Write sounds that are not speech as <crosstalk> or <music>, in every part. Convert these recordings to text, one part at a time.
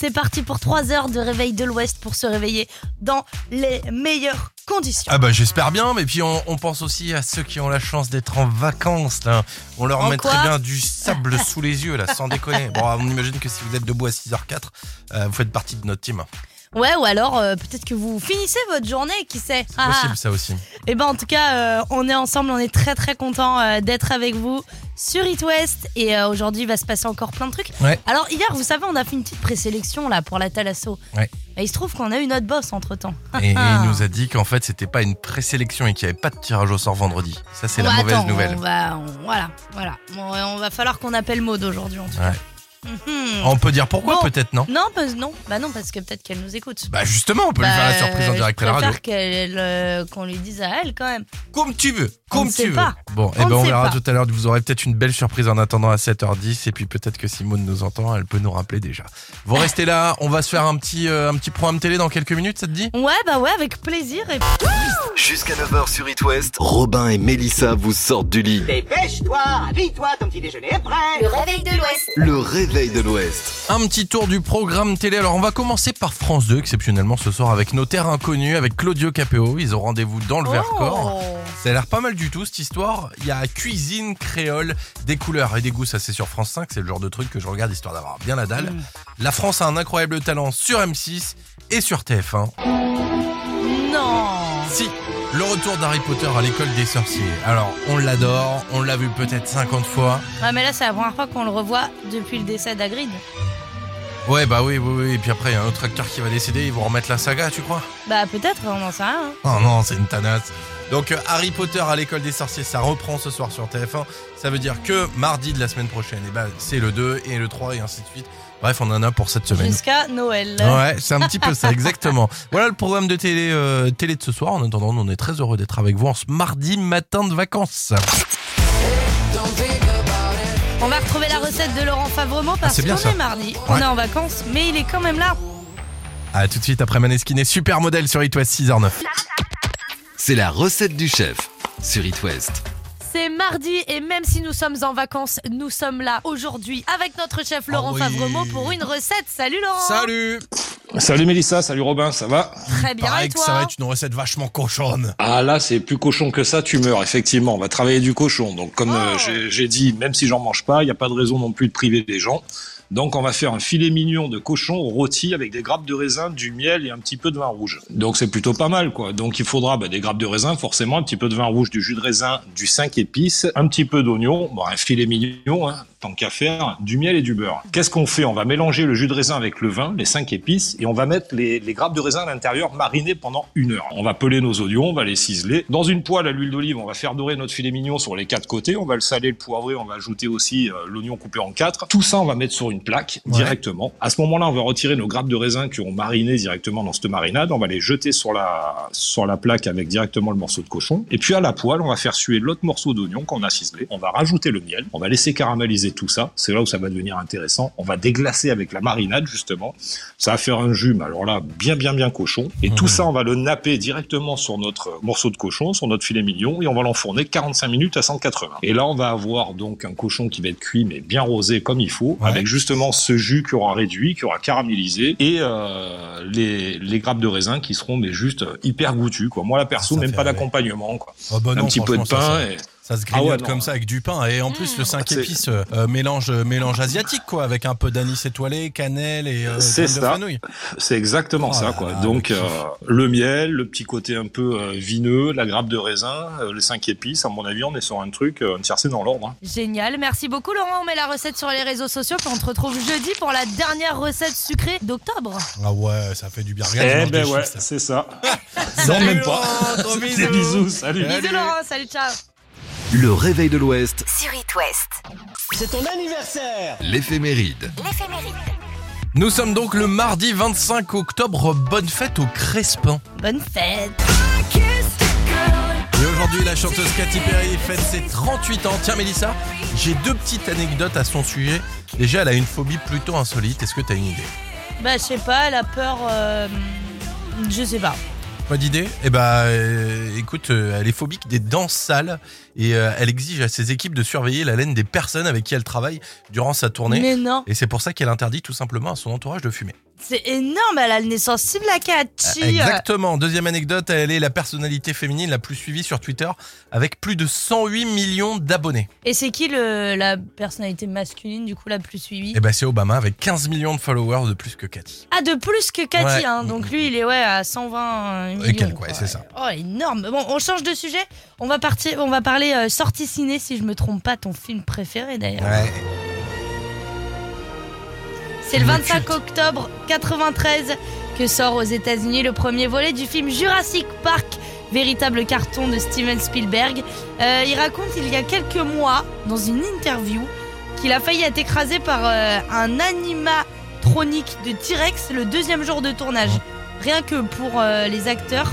C'est parti pour 3 heures de réveil de l'Ouest pour se réveiller dans les meilleures conditions. Ah bah j'espère bien, mais puis on, on pense aussi à ceux qui ont la chance d'être en vacances là. On leur En mettrait bien du sable sous les yeux là, sans déconner. Bon, on imagine que si vous êtes debout à 6h04, euh, vous faites partie de notre team. Ouais, ou alors euh, peut-être que vous finissez votre journée, qui sait. C'est possible ça aussi. Et ben en tout cas, euh, on est ensemble, on est très très content euh, d'être avec vous sur It West et aujourd'hui il va se passer encore plein de trucs. Ouais. Alors hier, vous savez, on a fait une petite présélection là pour la Thalasso. Ouais. Et il se trouve qu'on a eu notre boss entre temps. Et, et il nous <laughs> a dit qu'en fait c'était pas une présélection et qu'il n'y avait pas de tirage au sort vendredi. Ça c'est la mauvaise nouvelle. On va, on- voilà, voilà. Bon, on va falloir qu'on appelle Maud aujourd'hui en tout cas. Mhm. On peut dire pourquoi Bon. peut-être non Non, parce, non, bah non, parce que peut-être qu'elle nous écoute. Bah justement, on peut lui faire la Bah, surprise en direct à la radio. qu'elle, euh, qu'on lui dise à elle quand même. Comme tu veux, On comme tu veux. pas. Bon, et On ben ne on verra pas. tout à l'heure. Vous aurez peut-être une belle surprise en attendant à 7h10 et puis peut-être que Simone nous entend, elle peut nous rappeler déjà. Vous restez là, on va se faire un petit euh, un petit programme télé dans quelques minutes, ça te dit? Ouais, bah ouais, avec plaisir. Et... Jusqu'à 9h sur It West, Robin et Mélissa vous sortent du lit. Dépêche-toi, habille-toi, ton petit déjeuner est prêt. Le réveil de l'Ouest. Le réveil de l'Ouest. Un petit tour du programme télé. Alors on va commencer par France 2 exceptionnellement ce soir avec nos terres inconnues avec Claudio Capéo. Ils ont rendez-vous dans le Vercors. Oh. Ça a l'air pas mal du tout cette histoire. Il y a cuisine créole, des couleurs et des goûts, ça c'est sur France 5, c'est le genre de truc que je regarde histoire d'avoir bien la dalle. Mm. La France a un incroyable talent sur M6 et sur TF1. Non. Si, le retour d'Harry Potter à l'école des sorciers. Alors, on l'adore, on l'a vu peut-être 50 fois. Ouais, mais là, c'est la première fois qu'on le revoit depuis le décès d'Agrid. Ouais, bah oui, oui, oui. Et puis après, il y a un autre acteur qui va décéder, ils vont remettre la saga, tu crois? Bah peut-être, on n'en sait rien. hein. Oh non, c'est une tanasse. Donc, euh, Harry Potter à l'école des sorciers, ça reprend ce soir sur TF1. Ça veut dire que mardi de la semaine prochaine, et ben, c'est le 2 et le 3 et ainsi de suite. Bref, on en a pour cette semaine. Jusqu'à Noël. Ouais, c'est un petit peu ça, <laughs> exactement. Voilà le programme de télé, euh, télé de ce soir. En attendant, on est très heureux d'être avec vous en ce mardi matin de vacances. On va retrouver la recette de Laurent Favremont parce Ah, qu'on est mardi. On est en vacances, mais il est quand même là. À tout de suite après Maneskin et super modèle sur It West 6h09. C'est la recette du chef sur It West. C'est mardi et même si nous sommes en vacances, nous sommes là aujourd'hui avec notre chef Laurent oui. Favremont pour une recette. Salut Laurent Salut Salut Mélissa, salut Robin, ça va? Très bien Pareil et que toi ça va être une recette vachement cochonne. Ah là, c'est plus cochon que ça, tu meurs, effectivement. On va travailler du cochon. Donc comme euh, Oh. j'ai- j'ai dit, même si j'en mange pas, il n'y a pas de raison non plus de priver les gens. Donc on va faire un filet mignon de cochon rôti avec des grappes de raisin, du miel et un petit peu de vin rouge. Donc c'est plutôt pas mal quoi. Donc il faudra bah, des grappes de raisin forcément, un petit peu de vin rouge, du jus de raisin, du 5 épices, un petit peu d'oignon, bon, un filet mignon, hein, tant qu'à faire, du miel et du beurre. Qu'est-ce qu'on fait? On va mélanger le jus de raisin avec le vin, les 5 épices, et on va mettre les, les grappes de raisin à l'intérieur marinées pendant une heure. On va peler nos oignons, on va les ciseler. Dans une poêle à l'huile d'olive, on va faire dorer notre filet mignon sur les quatre côtés. On va le saler, le poivrer, on va ajouter aussi euh, l'oignon coupé en quatre. Tout ça, on va mettre sur une plaque Ouais. directement. À ce moment-là, on va retirer nos grappes de raisin qui ont mariné directement dans cette marinade. On va les jeter sur la, sur la plaque avec directement le morceau de cochon. Et puis à la poêle, on va faire suer l'autre morceau d'oignon qu'on a ciselé. On va rajouter le miel. On va laisser caraméliser tout ça. C'est là où ça va devenir intéressant. On va déglacer avec la marinade, justement. Ça va faire un jus, mais alors là, bien, bien, bien cochon. Et tout ça, on va le napper directement sur notre morceau de cochon, sur notre filet mignon, et on va l'enfourner 45 minutes à 180. Et là, on va avoir donc un cochon qui va être cuit, mais bien rosé comme il faut, Ouais. avec justement ce jus qui aura réduit, qui aura caramélisé, et euh, les, les grappes de raisin qui seront mais juste euh, hyper goûtues. Quoi. Moi, la perso, Ça même pas d'accompagnement. Quoi. Oh bah un petit peu de pain. et... Ça se Ah ouais, grignote comme ça avec du pain. Et en plus, le 5 C'est- épices, euh, euh, mélange, mélange asiatique, quoi, avec un peu d'anis étoilé, cannelle et euh, C'est ça. C'est exactement Oh ça, quoi. Donc le euh, miel, le petit côté un peu euh, vineux, la grappe de raisin, euh, les cinq épices. À mon avis, on est sur un truc, euh, une tiercé dans l'ordre. hein. Génial, merci beaucoup Laurent. On met la recette sur les réseaux sociaux puis on te retrouve jeudi pour la dernière recette sucrée d'octobre. Ah ouais, ça fait du bien. Regarde, Eh ben ouais, c'est ça. <laughs> Non, même pas. <laughs> Des bisous. bisous, salut. Salut. Bisous Laurent, salut, ciao. Le réveil de l'Ouest, Sur It West. C'est ton anniversaire l'éphéméride. L'éphéméride. Nous sommes donc le mardi 25 octobre. Bonne fête au Crespin. Bonne fête. Et aujourd'hui, la chanteuse Katy Perry fête ses 38 ans. Tiens, Mélissa, j'ai deux petites anecdotes à son sujet. Déjà, elle a une phobie plutôt insolite. Est-ce que tu as une idée? Bah je sais pas, elle a peur. euh, Je sais pas. Pas d'idée Eh bah, euh, écoute, euh, elle est phobique des danses sales et euh, elle exige à ses équipes de surveiller la laine des personnes avec qui elle travaille durant sa tournée. Mais non, Et c'est pour ça qu'elle interdit tout simplement à son entourage de fumer. C'est énorme, elle a le nez sensible à Cathy. Exactement. Deuxième anecdote, elle est la personnalité féminine la plus suivie sur Twitter avec plus de 108 millions d'abonnés. Et c'est qui le, la personnalité masculine du coup la plus suivie? Et bah c'est Obama avec 15 millions de followers de plus que Cathy. Ah, de plus que Cathy, Ouais. hein. donc lui il est ouais à 120 millions. quelques, ouais, quoi. c'est ça. Oh, énorme. Bon, on change de sujet. On va partir, on va parler euh, sortie ciné si je me trompe pas, ton film préféré d'ailleurs. Ouais. C'est le Film 25 culte. octobre 93 que sort aux États-Unis le premier volet du film Jurassic Park, véritable carton de Steven Spielberg. Euh, il raconte il y a quelques mois, dans une interview, qu'il a failli être écrasé par euh, un animatronique de T-Rex le deuxième jour de tournage. Rien que pour euh, les acteurs,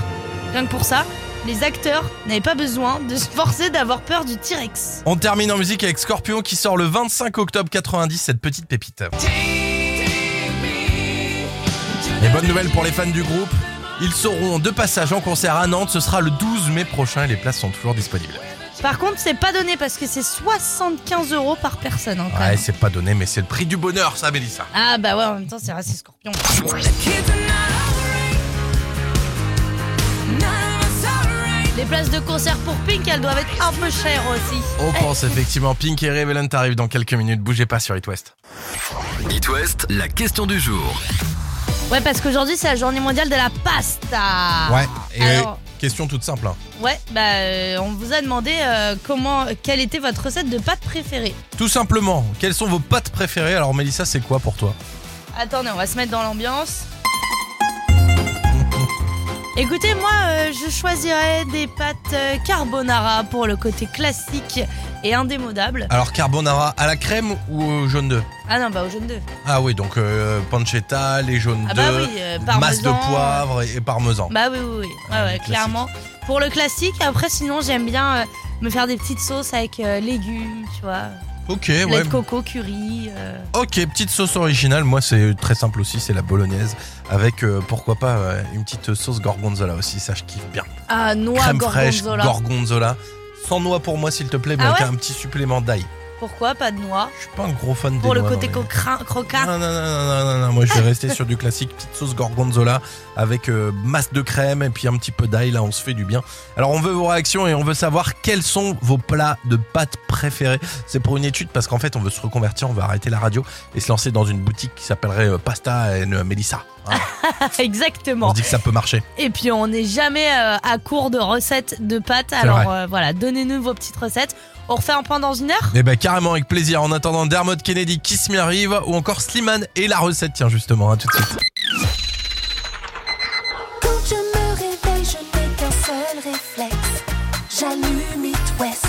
rien que pour ça, les acteurs n'avaient pas besoin de se forcer d'avoir peur du T-Rex. On termine en musique avec Scorpion qui sort le 25 octobre 90, cette petite pépite. Les bonnes nouvelles pour les fans du groupe, ils seront de passage en concert à Nantes, ce sera le 12 mai prochain et les places sont toujours disponibles. Par contre, c'est pas donné parce que c'est 75 euros par personne. hein, quand Ouais, même. c'est pas donné, mais c'est le prix du bonheur, ça, Mélissa. Ah bah ouais, en même temps, c'est assez scorpion. Les places de concert pour Pink, elles doivent être un peu chères aussi. On pense effectivement Pink et Revelant arrivent dans quelques minutes, bougez pas sur It West. It West, la question du jour. Ouais, parce qu'aujourd'hui, c'est la journée mondiale de la pasta. Ouais, et Alors- question toute simple. hein. Ouais, bah euh, on vous a demandé euh, comment, quelle était votre recette de pâtes préférée? Tout simplement, quelles sont vos pâtes préférées? Alors Mélissa, c'est quoi pour toi? Attendez, on va se mettre dans l'ambiance. Écoutez, moi, euh, je choisirais des pâtes euh, carbonara pour le côté classique et indémodable. Alors carbonara à la crème ou au jaune d'œuf? Ah non, bah au jaune d'œuf. Ah oui, donc euh, pancetta, les jaunes Ah bah oui, euh, masse de poivre et, et parmesan. Bah oui, oui, oui. Ouais, Ouais, ouais, classique. clairement. Pour le classique, après, sinon, j'aime bien me faire des petites sauces avec légumes, tu vois. Ok, Lait ouais. de coco, curry. euh. Ok, petite sauce originale. Moi, c'est très simple aussi, c'est la bolognaise. Avec, euh, pourquoi pas, euh, une petite sauce gorgonzola aussi, ça je kiffe bien. Ah, noix Crème fraîche, gorgonzola. gorgonzola. Sans noix pour moi, s'il te plaît, mais Ah avec ouais un petit supplément d'ail. Pourquoi pas de noix Je suis pas un gros fan Pour des le noix côté cocrin-. Non, non, non, non, non, non, non, moi je vais rester sur du classique, petite sauce gorgonzola avec euh, masse de crème et puis un petit peu d'ail, là on se fait du bien. Alors on veut vos réactions et on veut savoir quels sont vos plats de pâtes préférés. C'est pour une étude parce qu'en fait on veut se reconvertir, on veut arrêter la radio et se lancer dans une boutique qui s'appellerait euh, Pasta et Mélissa. Hein, on Exactement. se dit que ça peut marcher. Et puis on n'est jamais euh, à court de recettes de pâtes. Alors vrai. euh, voilà, donnez-nous vos petites recettes. On refait un point dans une heure Eh ben carrément avec plaisir. En attendant Dermot Kennedy, Kiss Me Arrive ou encore Slimane et la recette, tiens justement, à tout de suite. Quand je me réveille, je n'ai qu'un seul réflexe. J'allume It West.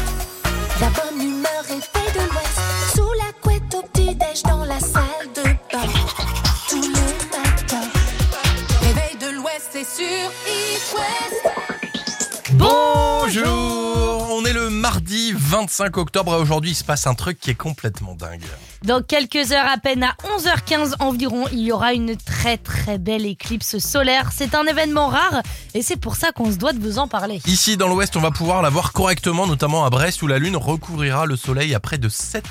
La bonne humeur est faite de l'Ouest. Sous la couette au petit-déj dans la salle de bain. Tous les matins. Réveil de l'Ouest, c'est sur It West. Bonjour mardi 25 octobre et aujourd'hui il se passe un truc qui est complètement dingue. Dans quelques heures à peine, à 11h15 environ, il y aura une très très belle éclipse solaire. C'est un événement rare et c'est pour ça qu'on se doit de vous en parler. Ici dans l'ouest on va pouvoir la voir correctement, notamment à Brest où la lune recouvrira le soleil à près de 7%.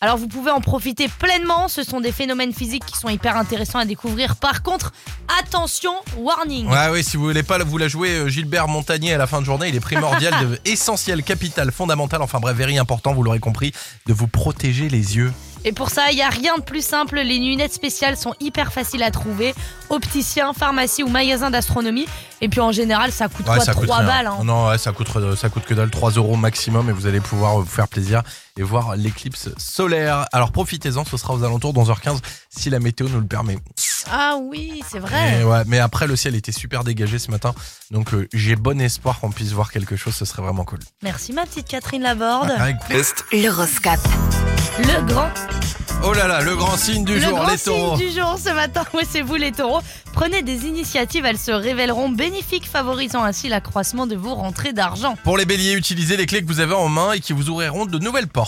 Alors vous pouvez en profiter pleinement, ce sont des phénomènes physiques qui sont hyper intéressants à découvrir. Par contre, attention, warning Ouais oui si vous voulez pas vous la jouer euh, Gilbert Montagnier à la fin de journée, il est primordial, <laughs> de, essentiel, capital, fondamental, enfin bref, very important, vous l'aurez compris, de vous protéger les yeux. Et pour ça, il n'y a rien de plus simple. Les lunettes spéciales sont hyper faciles à trouver. Opticien, pharmacie ou magasin d'astronomie. Et puis en général, ça coûte Ouais, quoi ça 3 coûte rien. balles. hein? Non, ouais, ça coûte, ça coûte que dalle, 3 euros maximum et vous allez pouvoir vous faire plaisir et voir l'éclipse solaire. Alors profitez-en, ce sera aux alentours dans 11h15 si la météo nous le permet. Ah oui, c'est vrai. ouais, mais après le ciel était super dégagé ce matin, donc euh, j'ai bon espoir qu'on puisse voir quelque chose, ce serait vraiment cool. Merci ma petite Catherine Laborde. Avec- Est L'horoscope. Le grand, Oh là là, le grand signe du le jour, grand les taureaux. signe du jour ce matin. <laughs> Oui, c'est vous les taureaux. Prenez des initiatives, elles se révéleront bénéfiques, favorisant ainsi l'accroissement de vos rentrées d'argent. Pour les béliers, utilisez les clés que vous avez en main et qui vous ouvriront de nouvelles portes.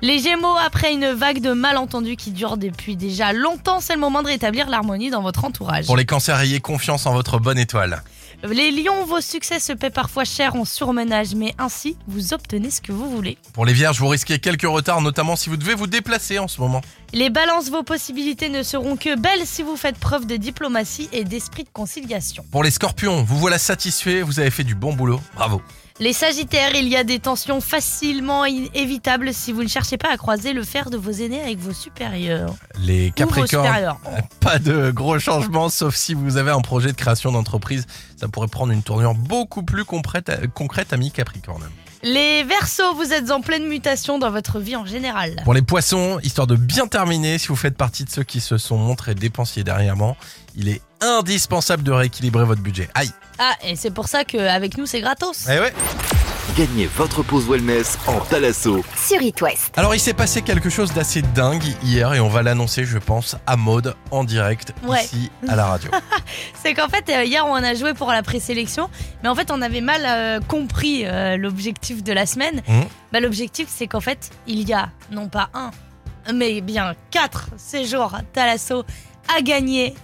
Les gémeaux, après une vague de malentendus qui dure depuis déjà longtemps, c'est le moment de rétablir l'harmonie dans votre entourage. Pour les cancers, ayez confiance en votre bonne étoile. Les lions, vos succès se paient parfois cher en surmenage, mais ainsi, vous obtenez ce que vous voulez. Pour les vierges, vous risquez quelques retards, notamment si vous devez vous déplacer en ce moment. Les balances, vos possibilités ne seront que belles si vous faites preuve de diplomatie et d'esprit de conciliation. Pour les scorpions, vous voilà satisfait, vous avez fait du bon boulot. Bravo. Les sagittaires, il y a des tensions facilement évitables si vous ne cherchez pas à croiser le fer de vos aînés avec vos supérieurs. Les capricornes, <laughs> pas de gros changements, sauf si vous avez un projet de création d'entreprise. Ça pourrait prendre une tournure beaucoup plus concrète, concrète ami Capricorne. Les versos, vous êtes en pleine mutation dans votre vie en général. Pour les poissons, histoire de bien terminer, si vous faites partie de ceux qui se sont montrés dépensiers dernièrement, il est indispensable de rééquilibrer votre budget. Aïe Ah, et c'est pour ça qu'avec nous, c'est gratos. Eh ouais Gagnez votre pause wellness en Talasso. Sur It West. Alors il s'est passé quelque chose d'assez dingue hier et on va l'annoncer je pense à mode en direct Ouais. ici à la radio. <laughs> C'est qu'en fait, euh, hier, on a joué pour la présélection, mais en fait, on avait mal euh, compris euh, l'objectif de la semaine. Mhm. Bah, l'objectif, c'est qu'en fait, il y a non pas un, mais bien quatre séjours Thalasso à gagner.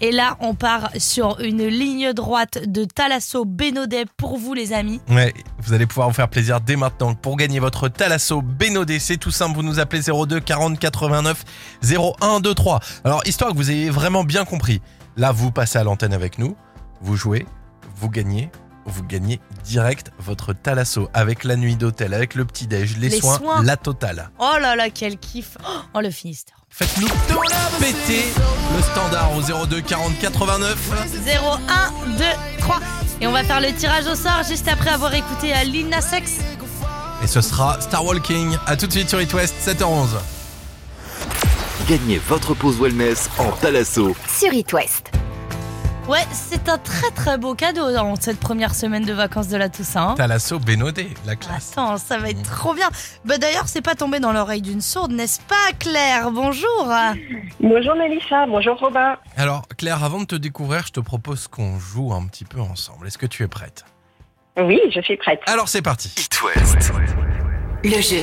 Et là, on part sur une ligne droite de Thalasso Bénodet pour vous, les amis. Ouais, vous allez pouvoir vous faire plaisir dès maintenant. Pour gagner votre Talasso Bénodé, c'est tout simple, vous nous appelez 02 40 89 01 23. Alors, histoire que vous ayez vraiment bien compris, là, vous passez à l'antenne avec nous, vous jouez, vous gagnez, vous gagnez direct votre Talasso avec la nuit d'hôtel, avec le petit-déj, les, Les soins, soins. la totale. Oh là là, quel kiff. Oh, le Finistère. Faites-nous péter le standard au 02 40 89. 0, 1, 2, 3. Et on va faire le tirage au sort juste après avoir écouté à Lil Nas X. Et ce sera Star Walking. À tout de suite sur It West, 7h11. Gagnez votre pause wellness en Talasso. Sur It West. Ouais, c'est un très très beau cadeau dans cette première semaine de vacances de la Toussaint. hein. Talasso Bénodé, la classe. Attends, ça va être trop bien. Bah d'ailleurs, c'est pas tombé dans l'oreille d'une sourde, n'est-ce pas, Claire? Bonjour. Bonjour Mélissa, bonjour Robin. Alors, Claire, avant de te découvrir, je te propose qu'on joue un petit peu ensemble. Est-ce que tu es prête? Oui, je suis prête. Alors, c'est parti. It West. Le jeu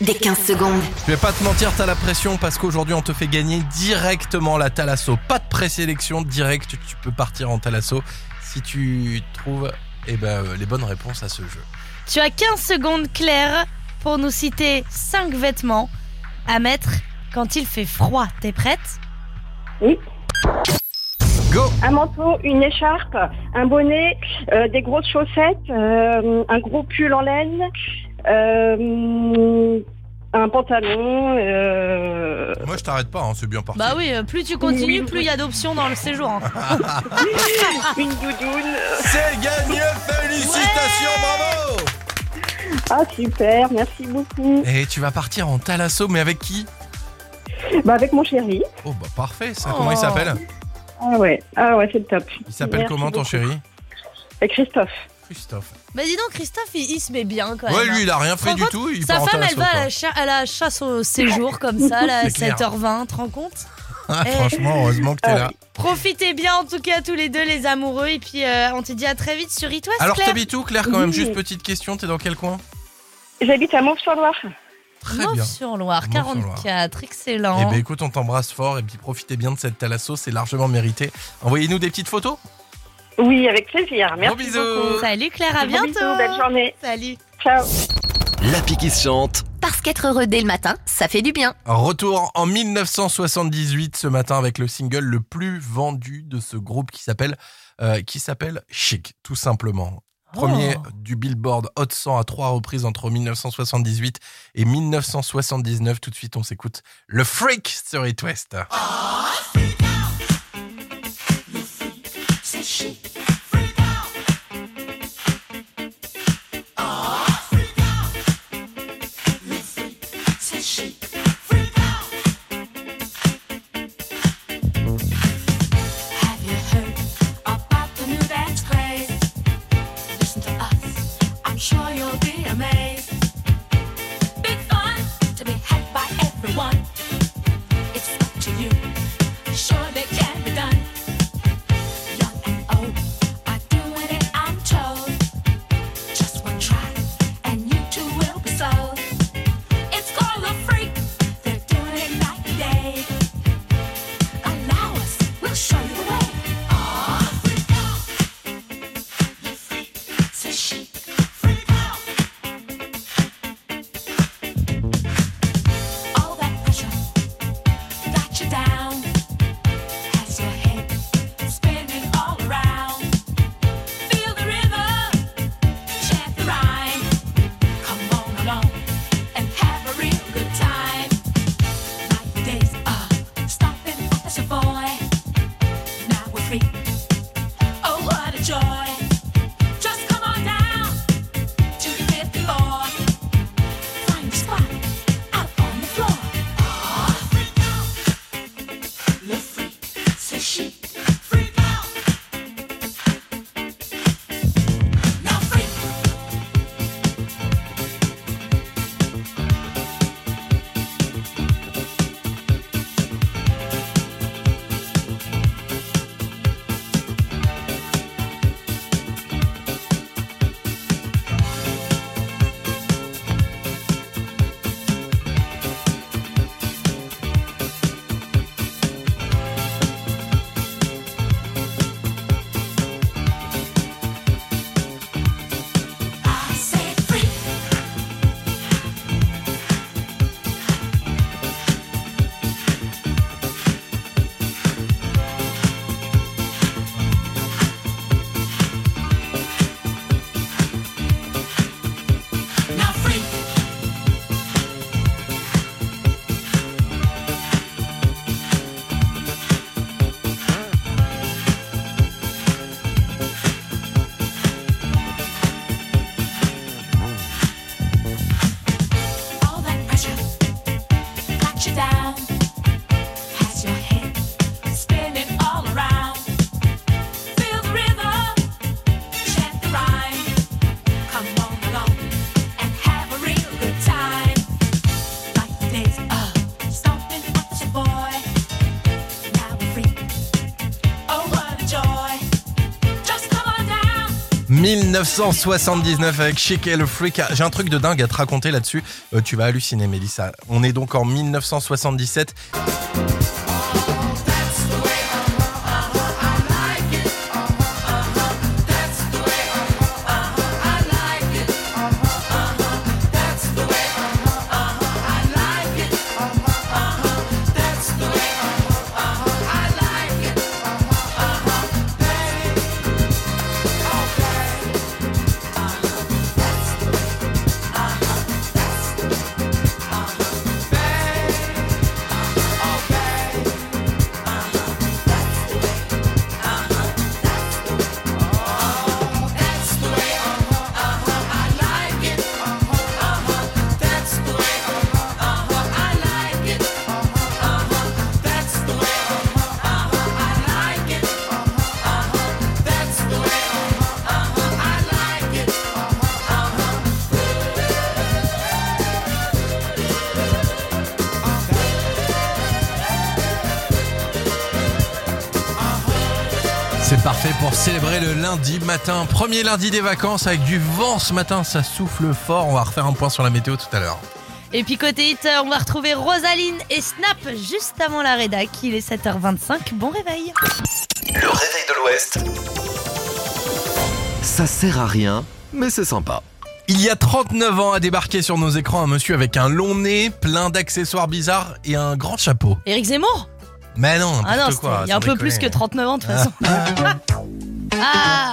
des 15 secondes. Je vais pas te mentir, t'as la pression parce qu'aujourd'hui, on te fait gagner directement la Talasso. Pas de présélection, direct, tu peux partir en Talasso si tu trouves eh ben, euh, les bonnes réponses à ce jeu. Tu as 15 secondes, Claire, pour nous citer 5 vêtements à mettre quand il fait froid. T'es prête? Oui. Go Un manteau, une écharpe, un bonnet, euh, des grosses chaussettes, euh, un gros pull en laine, euh, un pantalon. euh, Moi, je t'arrête pas, hein, c'est bien parti. Bah oui, euh, plus tu continues, plus il y a d'options dans le séjour. hein. <laughs> <laughs> une doudoune. C'est gagné, félicitations, bravo Ah super, merci beaucoup. Et tu vas partir en Talasso, mais avec qui? Bah avec mon chéri. Oh bah parfait, ça. Oh. Comment il s'appelle? Ah ouais, ah ouais, c'est le top. Il s'appelle Merci comment ton beaucoup. chéri? Et Christophe. Christophe. Bah dis donc, Christophe, il, il se met bien quand même. Ouais, hein. lui, il a rien fait du tout. Il Sa part en femme, elle va à la, cha- à la chasse au séjour comme ça, <laughs> là, à C'est clair. 7h20, te rends compte? Ah, Eh. franchement, heureusement que t'es Ah là. Profitez bien en tout cas tous les deux les amoureux et puis euh, on te dit à très vite sur It West, Alors, Claire. t'habites où, Claire, quand même? Oui. Juste petite question, t'es dans quel coin? J'habite à Mauve-sur-Loire. Très bien. Mauve-sur-Loire, Mauve-sur-Loire. 44, Eh excellent. ben écoute, on t'embrasse fort et puis profitez bien de cette Talasso, c'est largement mérité. Envoyez-nous des petites photos? Oui, avec plaisir. Merci bisous. beaucoup. Salut Claire, à bientôt. bisous, belle journée. Salut. Ciao. L'appli qui se chante. Parce qu'être heureux dès le matin, ça fait du bien. Retour en 1978 ce matin avec le single le plus vendu de ce groupe qui s'appelle euh, qui s'appelle Chic, tout simplement. Premier Oh. du Billboard Hot 100 à trois reprises entre 1978 et 1979. Tout de suite, on s'écoute le Freak sur It West. Have 1979 avec Chic et le Freak. J'ai un truc de dingue à te raconter là-dessus. Euh, tu vas halluciner, Mélissa. On est donc en 1977. Célébrer le lundi matin. Premier lundi des vacances avec du vent ce matin. Ça souffle fort. On va refaire un point sur la météo tout à l'heure. Et puis côté hit, on va retrouver Rosaline et Snap juste avant la rédac. Il est 7h25. Bon réveil. Le réveil de l'Ouest. Ça sert à rien, mais c'est sympa. Il y a 39 ans a débarqué sur nos écrans un monsieur avec un long nez, plein d'accessoires bizarres et un grand chapeau. Éric Zemmour? Mais non, Ah non, quoi. il y a un peu déconner. plus que 39 ans de toute façon. <laughs> Ah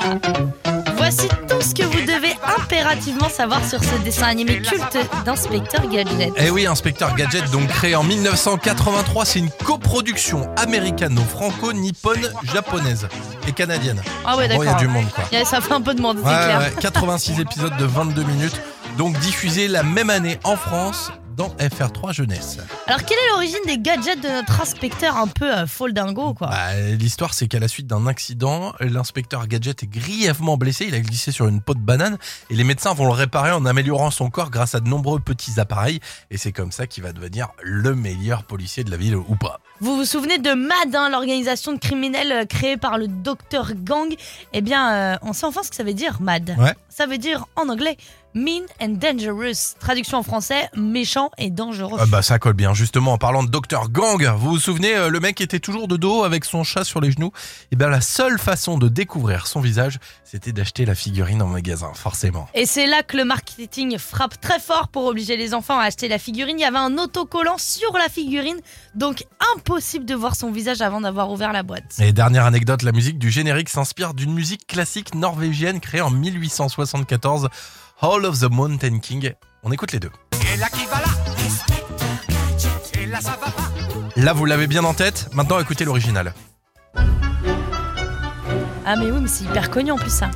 Voici tout ce que vous devez impérativement savoir sur ce dessin animé culte d'Inspecteur Gadget. Eh oui, Inspecteur Gadget, donc créé en 1983, c'est une coproduction américano-franco-nippone, japonaise et canadienne. Ah ouais, Bon, il y a d'accord. du monde quoi. Yeah, Ça fait un peu de monde, c'est clair. ouais, 86 épisodes de 22 minutes, donc diffusés la même année en France dans FR3 Jeunesse. Alors, quelle est l'origine des gadgets de notre inspecteur un peu euh, folle dingo, quoi? Bah, L'histoire, c'est qu'à la suite d'un accident, l'inspecteur Gadget est grièvement blessé. Il a glissé sur une peau de banane et les médecins vont le réparer en améliorant son corps grâce à de nombreux petits appareils. Et c'est comme ça qu'il va devenir le meilleur policier de la ville ou pas. Vous vous souvenez de MAD, hein, l'organisation de criminels euh, créée par le Dr Gang? Eh bien, euh, on sait enfin ce que ça veut dire, MAD. Ouais. Ça veut dire en anglais Mean and Dangerous. Traduction en français, méchant et dangereux. Ah bah ça colle bien. Justement, en parlant de Dr Gang, vous vous souvenez, euh, le mec était toujours de dos avec son chat sur les genoux. Et bien la seule façon de découvrir son visage, c'était d'acheter la figurine en magasin, forcément. Et c'est là que le marketing frappe très fort pour obliger les enfants à acheter la figurine. Il y avait un autocollant sur la figurine, donc impossible de voir son visage avant d'avoir ouvert la boîte. Et dernière anecdote, la musique du générique s'inspire d'une musique classique norvégienne créée en 1874, Hall of the Mountain King. On écoute les deux. Là, vous l'avez bien en tête. Maintenant, écoutez l'original. Ah mais oui, mais c'est hyper connu en plus ça.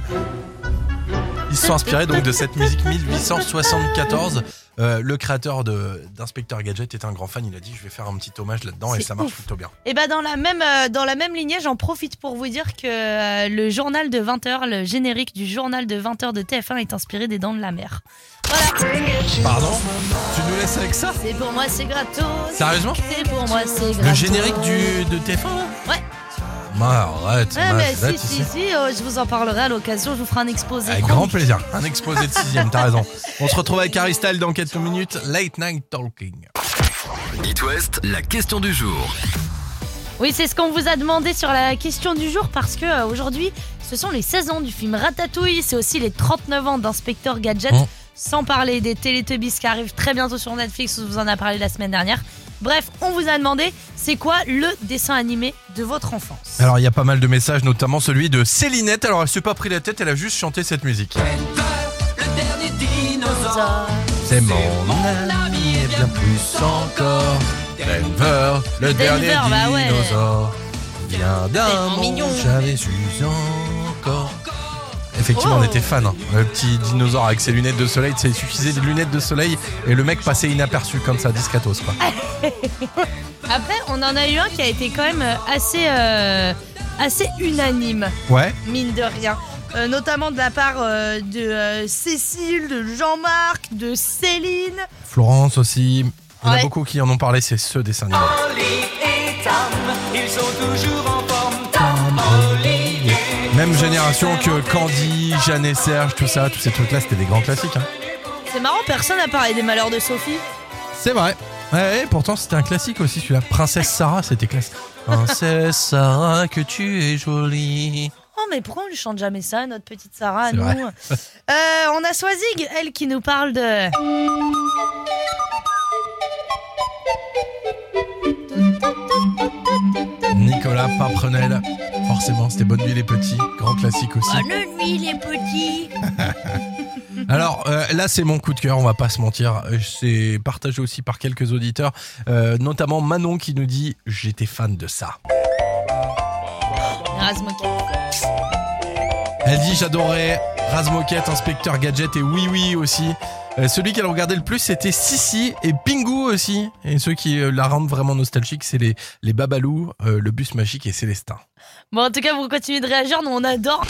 Ils se sont inspirés donc de cette musique 1874. Euh, le créateur d'Inspecteur Gadget est un grand fan. Il a dit je vais faire un petit hommage là-dedans et ça marche ouf. plutôt bien. Et bah dans la même euh, dans la même lignée, j'en profite pour vous dire que euh, le journal de 20h, le générique du journal de 20h de TF1 est inspiré des Dents de la Mer. Voilà, Pardon? Tu nous laisses avec ça? C'est pour moi c'est gratos. Sérieusement? C'est pour moi c'est gratos. Le générique du, de TF1 Ouais. Bah, arrête, Ouais, mais arrête si, ici. si, si, euh, je vous en parlerai à l'occasion, je vous ferai un exposé. Avec grand plaisir. Un exposé de sixième, t'as raison. On se retrouve avec Styles dans quelques minutes. Late Night Talking. It West, la question du jour. Oui, c'est ce qu'on vous a demandé sur la question du jour parce que euh, aujourd'hui, ce sont les 16 ans du film Ratatouille, c'est aussi les 39 ans d'Inspecteur Gadget, Oh. sans parler des Teletubbies qui arrivent très bientôt sur Netflix, on vous en a parlé la semaine dernière. Bref, on vous a demandé, c'est quoi le dessin animé de votre enfance? Alors, il y a pas mal de messages, notamment celui de Célinette. Alors, elle s'est pas pris la tête, elle a juste chanté cette musique. C'est mon ami et bien plus encore. Denver, le dernier Denver, bah ouais. dinosaure. Vient d'un monde j'avais su encore. Effectivement, on était fan. hein. Le petit dinosaure avec ses lunettes de soleil, ça il suffisait de lunettes de soleil et le mec passait inaperçu comme ça, discretos quoi. <laughs> Après, on en a eu un qui a été quand même euh, assez, euh, assez unanime, Ouais. mine de rien. Euh, notamment de la part euh, de euh, Cécile, de Jean-Marc, de Céline. Florence aussi. Il y en a beaucoup qui en ont parlé, c'est ce dessin animé. Même génération que Candy, Jeanne et Serge, tout ça, tous ces trucs-là, c'était des grands classiques. hein. C'est marrant, personne n'a parlé des malheurs de Sophie. C'est vrai. Ouais, ouais, pourtant c'était un classique aussi celui-là. Princesse Sarah, c'était classe. Princesse Sarah, que tu es jolie. Oh, mais pourquoi on lui chante jamais ça, notre petite Sarah, à nous vrai. Euh, On a Swazig, elle, qui nous parle de. Nicolas Paprenel, forcément, c'était Bonne Nuit les Petits, grand classique aussi. Bonne nuit, les petits. <laughs> Alors euh, là, c'est mon coup de cœur, on va pas se mentir. Euh, C'est partagé aussi par quelques auditeurs, euh, notamment Manon qui nous dit J'étais fan de ça. Elle dit J'adorais Razmoket, Inspecteur Gadget et Oui Oui aussi. Euh, celui qu'elle regardait le plus, c'était Sissi et Pingu aussi. Et ceux qui euh, la rendent vraiment nostalgique, c'est les, les Babalous, euh, le bus magique et Célestin. Bon, en tout cas, vous continuez de réagir, nous on adore.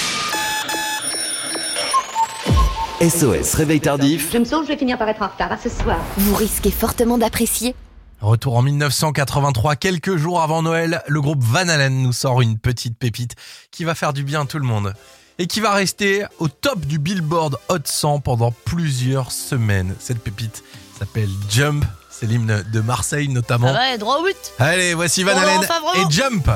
SOS Réveil Tardif. Je me sens que je vais finir par être en retard à ce soir. Vous risquez fortement d'apprécier. Retour en 1983, quelques jours avant Noël, le groupe Van Halen nous sort une petite pépite qui va faire du bien à tout le monde et qui va rester au top du Billboard Hot 100 pendant plusieurs semaines. Cette pépite s'appelle Jump, c'est l'hymne de Marseille notamment. Ah ouais, droit au but. Allez, voici Van Halen et Jump.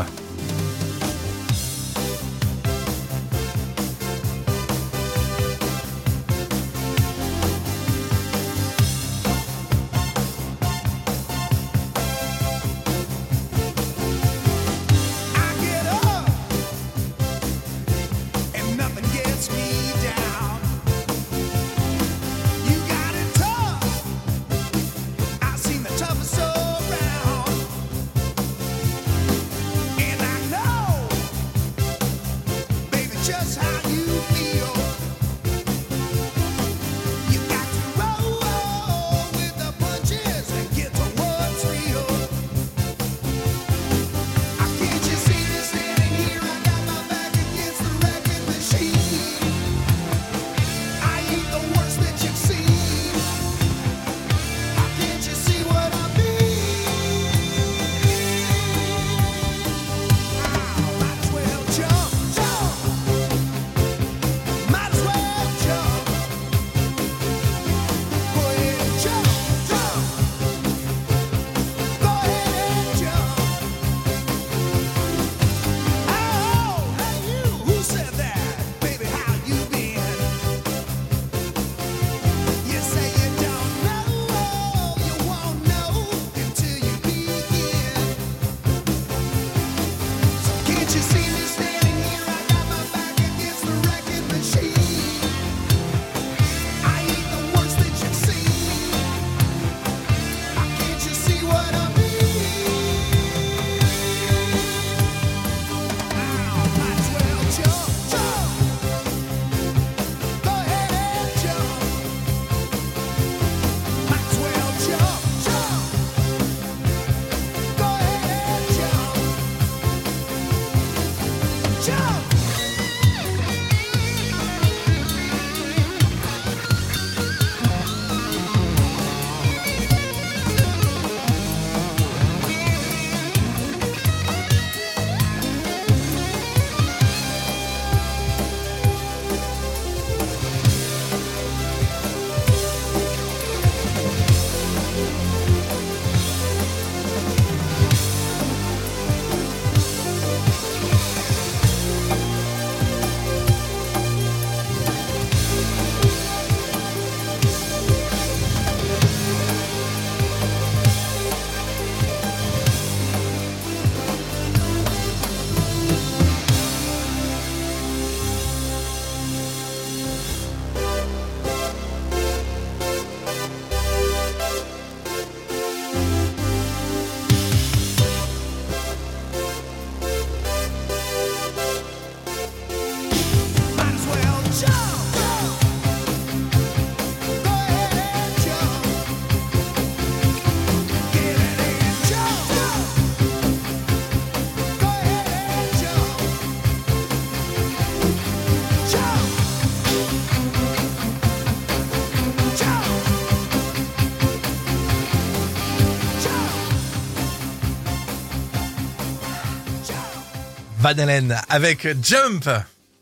Van Halen avec Jump.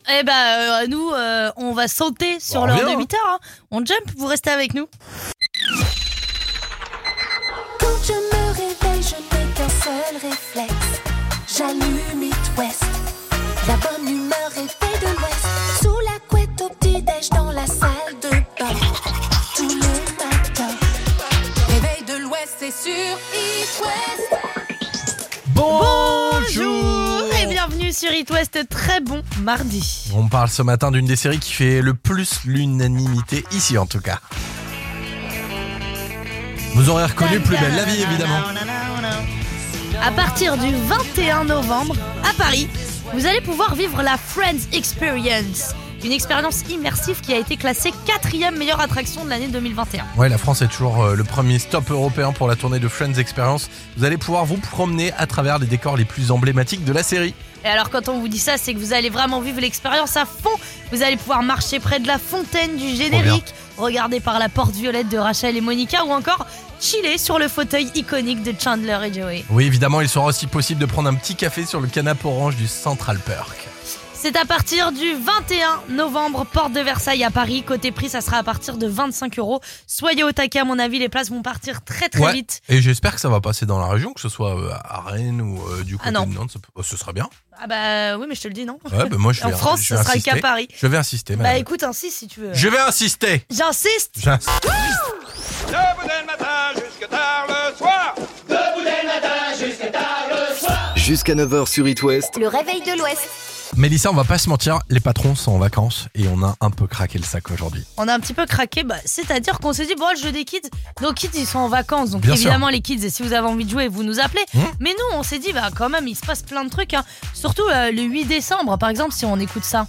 Eh ben, euh, nous, euh, on va sauter sur Bon, l'heure viens, de hein. 8 heures. hein. On jump, vous restez avec nous. Quand je me réveille, je n'ai qu'un seul réflexe. J'allume It West. La bonne humeur est faite de l'Ouest. Sous la couette au petit-déj dans la salle de bain. Tous les matins. Réveil de l'Ouest, c'est sur It West. Bonjour sur It West. Très bon mardi. On parle ce matin d'une des séries qui fait le plus l'unanimité, ici en tout cas. Vous aurez reconnu Plus belle la vie, évidemment. À partir du 21 novembre, à Paris, vous allez pouvoir vivre la Friends Experience. Une expérience immersive qui a été classée quatrième meilleure attraction de l'année 2021. Ouais, la France est toujours euh, le premier stop européen pour la tournée de Friends Experience. Vous allez pouvoir vous promener à travers les décors les plus emblématiques de la série. Et alors quand on vous dit ça, c'est que vous allez vraiment vivre l'expérience à fond. Vous allez pouvoir marcher près de la fontaine du générique, regarder par la porte violette de Rachel et Monica ou encore chiller sur le fauteuil iconique de Chandler et Joey. Oui, évidemment, il sera aussi possible de prendre un petit café sur le canapé orange du Central Perk. C'est à partir du 21 novembre, porte de Versailles à Paris. Côté prix, ça sera à partir de 25 euros. Soyez au taquet, à mon avis, les places vont partir très très Ouais. vite. Et j'espère que ça va passer dans la région, que ce soit euh, à Rennes ou euh, du côté Ah non. de Nantes. ce sera bien. Ah bah oui, mais je te le dis, non Ouais, bah moi je <laughs> En vais, France, je ce sera le cas insister. à Paris. Je vais insister, Bah écoute, ainsi si tu veux. Je vais insister. J'insiste J'insiste. Jusqu'à 9h sur It West, Le réveil de l'Ouest. Mélissa, on va pas se mentir, les patrons sont en vacances et on a un peu craqué le sac aujourd'hui. On a un petit peu craqué, bah, c'est-à-dire qu'on s'est dit, bon, le jeu des kids, nos kids ils sont en vacances, donc Bien évidemment les kids, si vous avez envie de jouer, vous nous appelez. Mmh. Mais nous, on s'est dit, bah quand même, il se passe plein de trucs, hein. surtout euh, le 8 décembre, par exemple, si on écoute ça.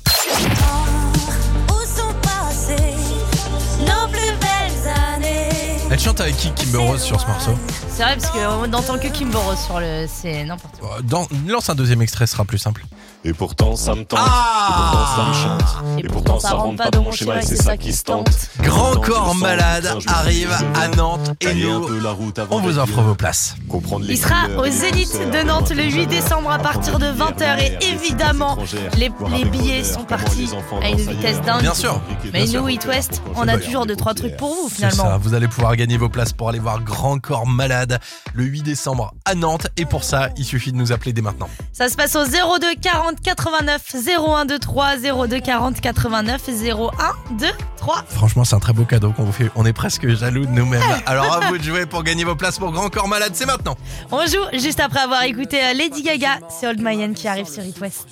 Elle chante avec qui Kimber Rose sur ce morceau C'est vrai, parce qu'on n'entend que Kimber Rose sur le. C'est n'importe quoi. Euh, Dans, Lance un deuxième extrait, ce sera plus simple. Et pourtant ça me tente, Ah et pourtant ça me chante, et, pourtant ça rentre pas dans mon schéma et c'est ça qui se tente. Grand corps malade arrive à Nantes et nous, peu la route avant on vous offre vos places. Comprendre les Il sera au et Zénith de Nantes le 8 apprendre décembre à partir de les 20h et évidemment, les, billets sont partis à une vitesse dingue. Bien sûr. Mais nous, It West, on a toujours deux, trois trucs pour vous C'est finalement. ça, vous allez pouvoir gagner vos places pour aller voir Grand Corps Malade le 8 décembre à Nantes. Et pour ça, il suffit de nous appeler dès maintenant. Ça se passe au 02 40 89 01 23 02 40 89 01 23. Franchement, c'est un très beau cadeau qu'on vous fait. On est presque jaloux de nous-mêmes. <laughs> Alors à vous de jouer pour gagner vos places pour Grand Corps Malade, c'est maintenant. On joue juste après avoir écouté euh, Lady Gaga. C'est Old Mayan qui arrive sur It West.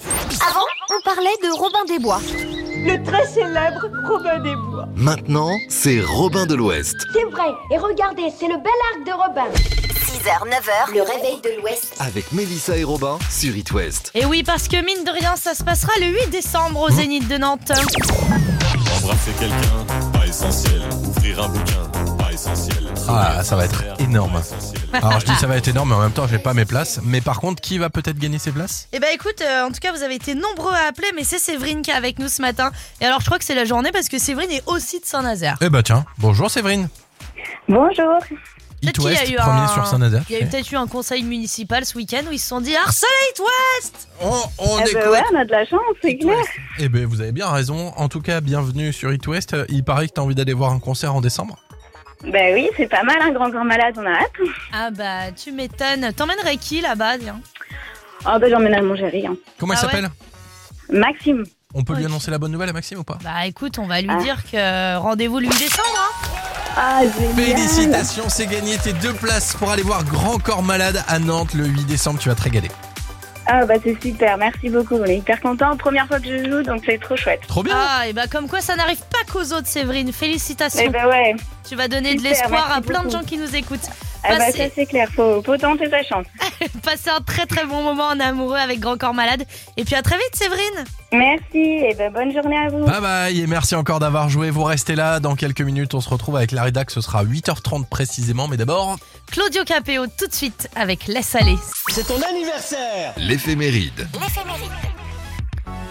Avant, on parlait de Robin des Bois. Le très célèbre Robin des Bois. maintenant c'est Robin de l'Ouest. C'est vrai. Et regardez, c'est le bel arc de Robin. 6h, 9h, le réveil de l'Ouest. Avec Mélissa et Robin sur It West. Et oui, parce que mine de rien, ça se passera le 8 décembre au Zénith de Nantes. Embrasser quelqu'un, pas essentiel. Ouvrir un bouquin. Ah, ça va être énorme. Alors je dis ça va être énorme, mais en même temps, j'ai pas mes places. Mais par contre, qui va peut-être gagner ses places? Eh ben écoute, euh, en tout cas, vous avez été nombreux à appeler, mais c'est Séverine qui est avec nous ce matin. Et alors, je crois que c'est la journée parce que Séverine est aussi de Saint-Nazaire. Eh bah tiens, bonjour Séverine. Bonjour. It Peut-être qu'il y a West, eu premier un- sur Saint-Nazaire? Il y a eu peut-être eu un conseil municipal ce week-end où ils se sont dit harcelez It West On, on Eh ben écoute. ouais, on a de la chance, c'est clair. Eh ben vous avez bien raison. En tout cas, bienvenue sur It West. Il paraît que t'as envie d'aller voir un concert en décembre? Ben oui, c'est pas mal, un grand corps malade, on a hâte. Ah bah, tu m'étonnes. T'emmènerais qui là-bas, tiens Oh ben j'emmène à mon chéri. hein. Comment il Ah ouais s'appelle? Maxime. On peut lui Ok. annoncer la bonne nouvelle à Maxime ou pas? Bah écoute, on va lui Ah. dire que rendez-vous le 8 décembre. hein. Ah, génial. Félicitations, c'est gagné tes deux places pour aller voir Grand Corps Malade à Nantes le 8 décembre. Tu vas te régaler. Ah bah c'est super, merci beaucoup. On est hyper contents. Première fois que je joue, donc c'est trop chouette. Trop bien. Ah, et bah comme quoi ça n'arrive pas qu'aux autres, Séverine. Félicitations. Eh ben ouais. Tu vas donner de l'espoir à plein de gens qui nous écoutent. Ah bah ça c'est clair, faut, faut tenter sa chance. <laughs> Passez un très très bon moment en amoureux avec Grand Corps Malade. Et puis à très vite, Séverine. Merci et ben bonne journée à vous. Bye bye et merci encore d'avoir joué. Vous restez là. Dans quelques minutes, on se retrouve avec la rédac. Ce sera à 8h30 précisément. Mais d'abord, Claudio Capéo tout de suite avec Laisse aller. C'est ton anniversaire L'éphéméride.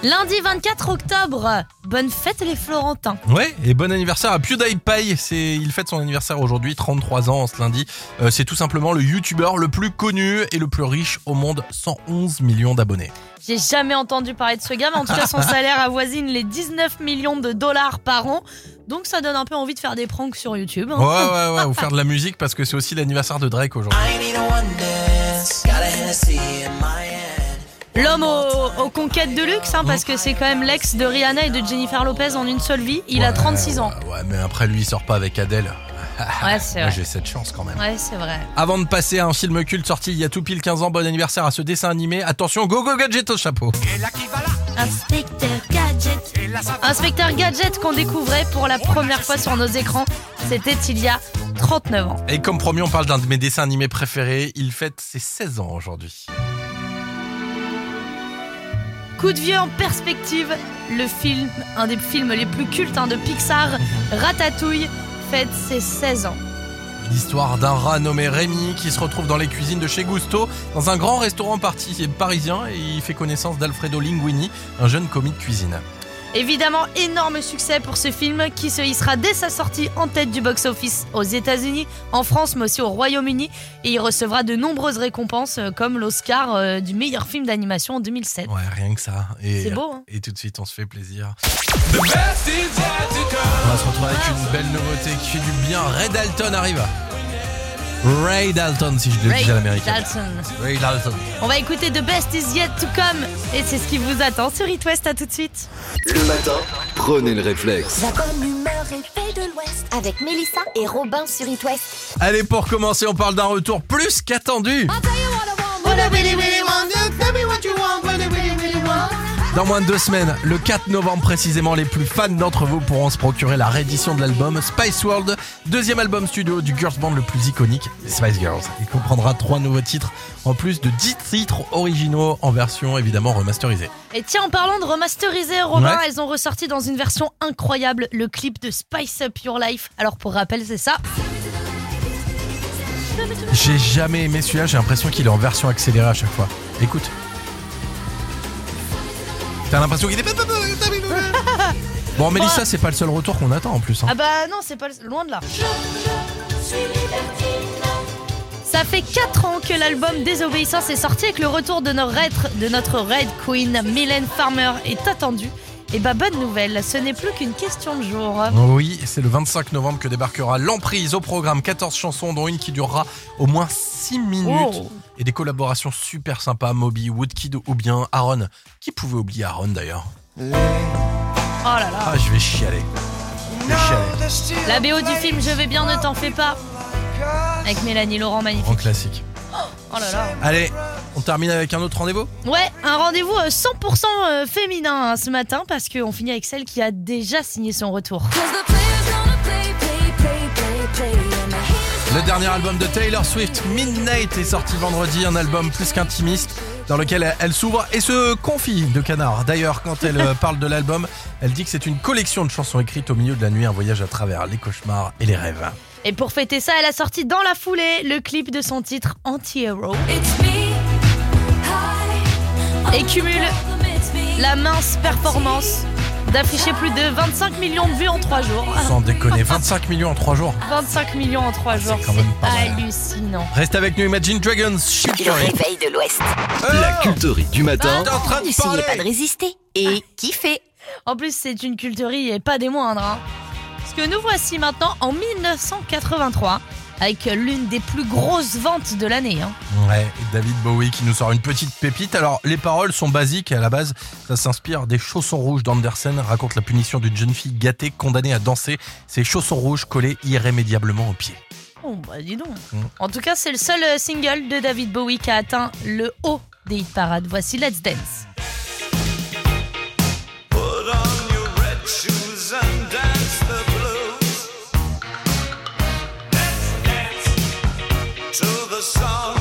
Lundi 24 octobre. Bonne fête les Florentins. Ouais, et bon anniversaire à PewDiePie. C'est, il fête son anniversaire aujourd'hui, 33 ans ce lundi. Euh, c'est tout simplement le YouTuber le plus connu et le plus riche au monde, 111 millions d'abonnés. J'ai jamais entendu parler de ce gars, mais en tout cas, son <laughs> salaire avoisine les 19 millions de dollars par an. Donc ça donne un peu envie de faire des pranks sur YouTube. hein. Ouais, ouais, ouais, ou faire de la musique parce que c'est aussi l'anniversaire de Drake aujourd'hui. L'homme aux, aux conquêtes de luxe, hein, parce que c'est quand même l'ex de Rihanna et de Jennifer Lopez en une seule vie. Il a Ouais, 36 ans. Ouais, mais après lui, il sort pas avec Adèle. <laughs> Ouais, c'est Moi, vrai. j'ai cette chance quand même. Ouais, c'est vrai. Avant de passer à un film culte sorti il y a tout pile 15 ans, bon anniversaire à ce dessin animé. Attention, go go gadget au chapeau. Inspecteur Gadget. Inspecteur Gadget qu'on découvrait pour la première fois sur nos écrans, c'était il y a 39 ans. Et comme promis, on parle d'un de mes dessins animés préférés. Il fête ses 16 ans aujourd'hui. Coup de vieux en perspective, le film, un des films les plus cultes hein, de Pixar, Ratatouille, fête ses 16 ans. L'histoire d'un rat nommé Rémi qui se retrouve dans les cuisines de chez Gusto, dans un grand restaurant parti- parisien, et il fait connaissance d'Alfredo Linguini, un jeune commis de cuisine. Évidemment, énorme succès pour ce film qui se hissera dès sa sortie en tête du box-office aux États-Unis, en France, mais aussi au Royaume-Uni. Et il recevra de nombreuses récompenses, euh, comme l'Oscar euh, du meilleur film d'animation en 2007. Ouais, rien que ça. C'est beau, hein Et tout de suite, on se fait plaisir. On va se retrouver avec une belle nouveauté qui fait du bien. Ray Dalton arrive. Ray Dalton, si je le Ray dis à l'américaine. Dalton. Ray Dalton. On va écouter The Best Is Yet to Come. Et c'est ce qui vous attend sur It West. À tout de suite. Le matin, prenez le réflexe. La bonne humeur est faite de l'Ouest. Avec Mélissa et Robin sur It West. Allez, pour commencer, on parle d'un retour plus qu'attendu. Dans moins de deux semaines, le 4 novembre précisément, les plus fans d'entre vous pourront se procurer la réédition de l'album Spice World, deuxième album studio du girls band le plus iconique, les Spice Girls. Il comprendra trois nouveaux titres, en plus de 10 titres originaux en version évidemment remasterisée. Et tiens, en parlant de remasteriser, Robin, Ouais. elles ont ressorti dans une version incroyable le clip de Spice Up Your Life. Alors pour rappel, c'est ça. J'ai jamais aimé celui-là, j'ai l'impression qu'il est en version accélérée à chaque fois. Écoute. T'as l'impression qu'il est... <laughs> Bon, Mélissa, c'est pas le seul retour qu'on attend en plus. hein. Ah bah non, c'est pas le- loin de là. Ça fait 4 ans que l'album Désobéissance est sorti et que le retour de notre Red, de notre Red Queen, Mylène Farmer, est attendu. Et bah bonne nouvelle, ce n'est plus qu'une question de jour. Oui, c'est le 25 novembre que débarquera l'emprise au programme 14 chansons dont une qui durera au moins 6 minutes Oh. Et des collaborations super sympas Moby, Woodkid ou bien Aaron. Qui pouvait oublier Aaron d'ailleurs Oh là là. Ah, je vais chialer. Je vais chialer. La BO du film Je vais bien, ne t'en fais pas. Avec Mélanie Laurent, magnifique. Grand classique. Oh là là. Allez, on termine avec un autre rendez-vous Ouais, un rendez-vous euh, 100% euh, féminin hein, ce matin parce qu'on finit avec celle qui a déjà signé son retour. Le dernier album de Taylor Swift, Midnight, est sorti vendredi, un album plus qu'intimiste dans lequel elle- s'ouvre et se confie de canard. D'ailleurs, quand elle euh, parle de l'album, elle dit que c'est une collection de chansons écrites au milieu de la nuit, un voyage à travers les cauchemars et les rêves. Et pour fêter ça, elle a sorti dans la foulée le clip de son titre Anti-Hero. Et cumule la mince performance d'afficher plus de 25 millions de vues en 3 jours. Sans déconner, 25 millions en 3 jours. 25 millions en 3 jours, quand même pas c'est hallucinant. Reste avec nous Imagine Dragons, Shit Le réveil de l'Ouest. La culterie du matin, T'es en train de N'essayez parler pas de résister. Et kiffez. En plus, c'est une culterie et pas des moindres. hein. Parce que nous voici maintenant en 1983 avec l'une des plus grosses ventes de l'année. hein. Ouais, et David Bowie qui nous sort une petite pépite. Alors, les paroles sont basiques et à la base, ça s'inspire des chaussons rouges d'Andersen, raconte la punition d'une jeune fille gâtée condamnée à danser ses chaussons rouges collés irrémédiablement aux pieds. Oh bah dis donc. Mm. En tout cas, c'est le seul euh, single de David Bowie qui a atteint le haut des hit parades. Voici Let's Dance. song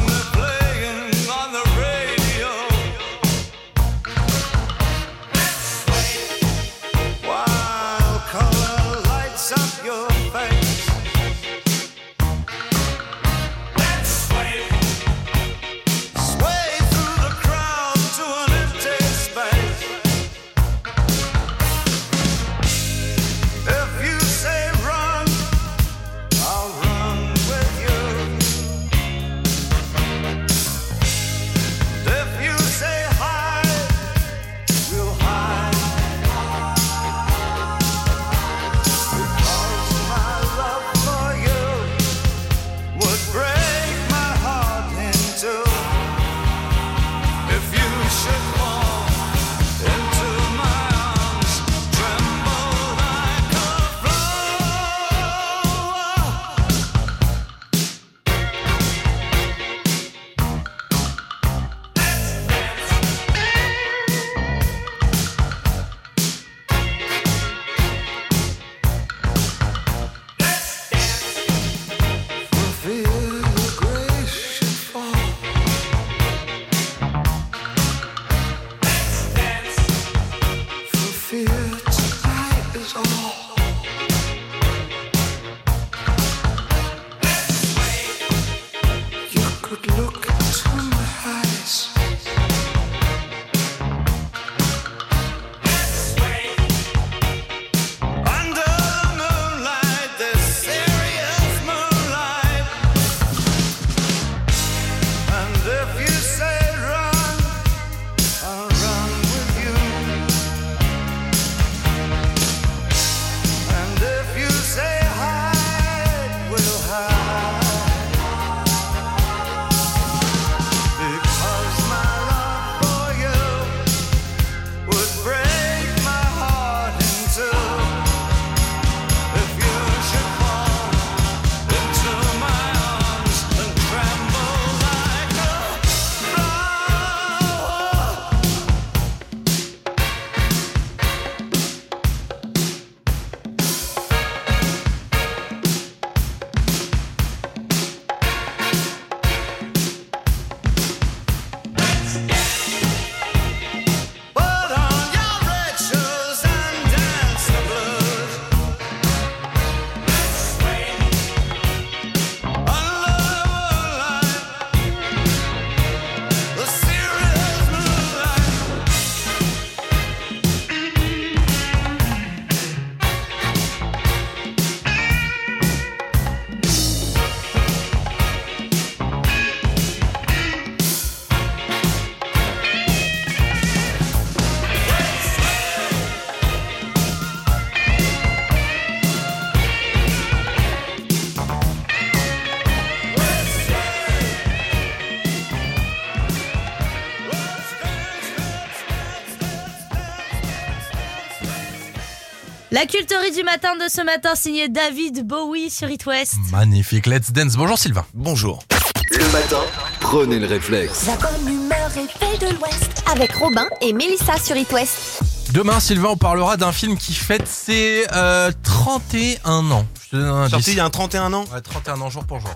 La culterie du matin de ce matin signée David Bowie sur It West. Magnifique, let's dance. Bonjour Sylvain. Bonjour. Le matin, prenez le réflexe. La bonne humeur est faite de l'Ouest. Avec Robin et Mélissa sur It West. Demain, Sylvain, on parlera d'un film qui fête ses euh, 31 ans. Je te donne un Sorti indice. il y a un 31 ans Ouais, 31 ans jour pour jour.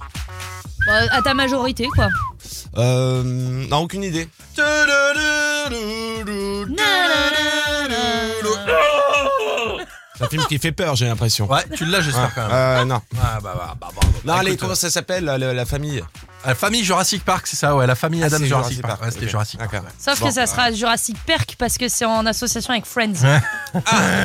Bah, à ta majorité, quoi. Euh. Non, aucune idée. C'est un film qui fait peur, j'ai l'impression. Ouais, tu l'as, j'espère quand même. Euh, non. Ah, bah, bah, bah, bravo. Non, allez, Écoute, comment ça s'appelle, la, la famille? La famille Jurassic Park, c'est ça, ouais, la famille Ah, Adam c'est Jurassic, Jurassic Park. Park, Ouais, c'était ok. Jurassic Park. Sauf Bon, que ça sera Jurassic Park parce que c'est en association avec Friends. Ah,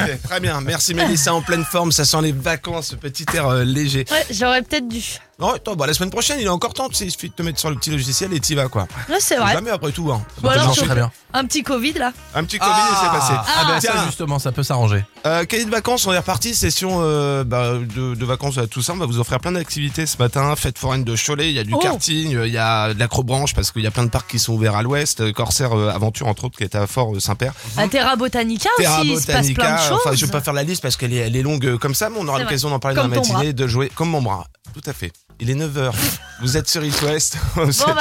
ok, très bien. Merci Mélissa, en pleine forme. Ça sent les vacances, ce petit air euh, léger. Ouais, j'aurais peut-être dû. Non, attends, bah, la semaine prochaine, il est encore temps. Tu sais, il suffit de te mettre sur le petit logiciel et t'y vas, quoi. Ouais, c'est vrai. Jamais après tout, hein. Ou alors, très bien. Un petit Covid là. Un petit Covid, il s'est passé. Ah, bah, ça Tiens. justement, ça peut s'arranger. Euh, cahier de vacances, on est reparti, session euh, bah, de, de vacances à tout ça. On va vous offrir plein d'activités ce matin. Fête foraine de Cholet, il y a du Oh. karting, il y a de l'acrobranche parce qu'il y a plein de parcs qui sont ouverts à l'ouest. Euh, Corsair euh, Aventure, entre autres, qui est à Fort euh, Saint-Père. À Terra Botanica Terra aussi, il se passe plein de Botanica. choses. Enfin, je vais pas faire la liste parce qu'elle est, elle est longue comme ça, mais on aura l'occasion d'en parler dans la matinée, de jouer comme mon bras. Tout à fait. Il est 9h. <laughs> vous êtes sur East West. Bon, bah,